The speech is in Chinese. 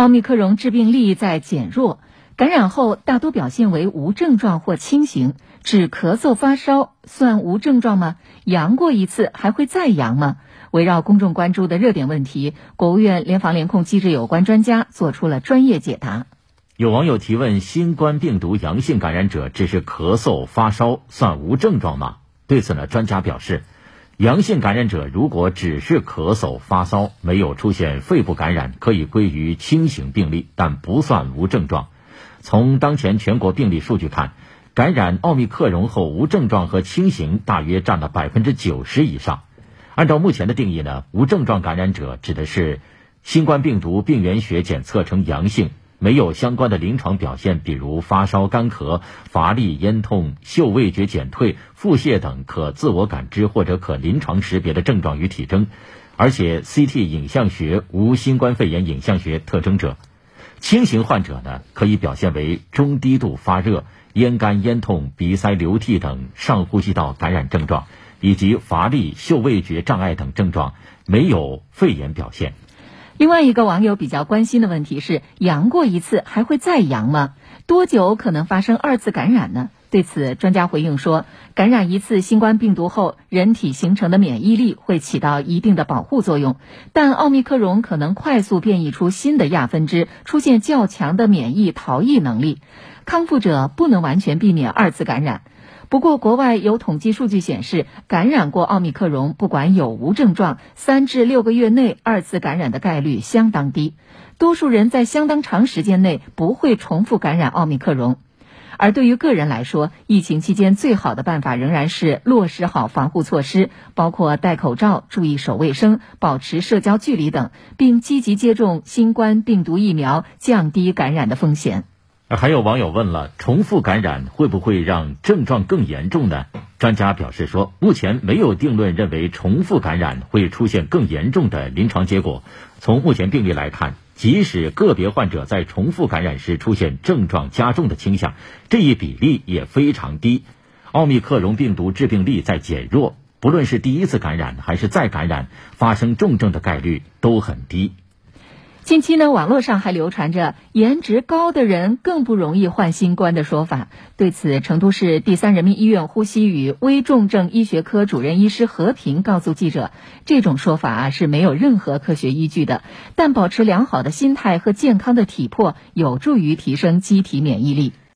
奥密克戎致病力在减弱，感染后大多表现为无症状或轻型，只咳嗽发烧算无症状吗？阳过一次还会再阳吗？围绕公众关注的热点问题，国务院联防联控机制有关专家做出了专业解答。有网友提问：新冠病毒阳性感染者只是咳嗽发烧，算无症状吗？对此呢，专家表示。阳性感染者如果只是咳嗽发烧，没有出现肺部感染，可以归于轻型病例，但不算无症状。从当前全国病例数据看，感染奥密克戎后无症状和轻型大约占了百分之九十以上。按照目前的定义呢，无症状感染者指的是新冠病毒病原学检测呈阳性。没有相关的临床表现，比如发烧、干咳、乏力、咽痛、嗅味觉减退、腹泻等可自我感知或者可临床识别的症状与体征，而且 CT 影像学无新冠肺炎影像学特征者，轻型患者呢可以表现为中低度发热、咽干、咽痛、鼻塞、流涕等上呼吸道感染症状，以及乏力、嗅味觉障碍等症状，没有肺炎表现。另外一个网友比较关心的问题是：阳过一次还会再阳吗？多久可能发生二次感染呢？对此，专家回应说，感染一次新冠病毒后，人体形成的免疫力会起到一定的保护作用，但奥密克戎可能快速变异出新的亚分支，出现较强的免疫逃逸能力，康复者不能完全避免二次感染。不过，国外有统计数据显示，感染过奥密克戎，不管有无症状，三至六个月内二次感染的概率相当低。多数人在相当长时间内不会重复感染奥密克戎。而对于个人来说，疫情期间最好的办法仍然是落实好防护措施，包括戴口罩、注意手卫生、保持社交距离等，并积极接种新冠病毒疫苗，降低感染的风险。还有网友问了：重复感染会不会让症状更严重呢？专家表示说，目前没有定论认为重复感染会出现更严重的临床结果。从目前病例来看，即使个别患者在重复感染时出现症状加重的倾向，这一比例也非常低。奥密克戎病毒致病力在减弱，不论是第一次感染还是再感染，发生重症的概率都很低。近期呢，网络上还流传着颜值高的人更不容易患新冠的说法。对此，成都市第三人民医院呼吸与危重症医学科主任医师何平告诉记者，这种说法啊是没有任何科学依据的。但保持良好的心态和健康的体魄，有助于提升机体免疫力。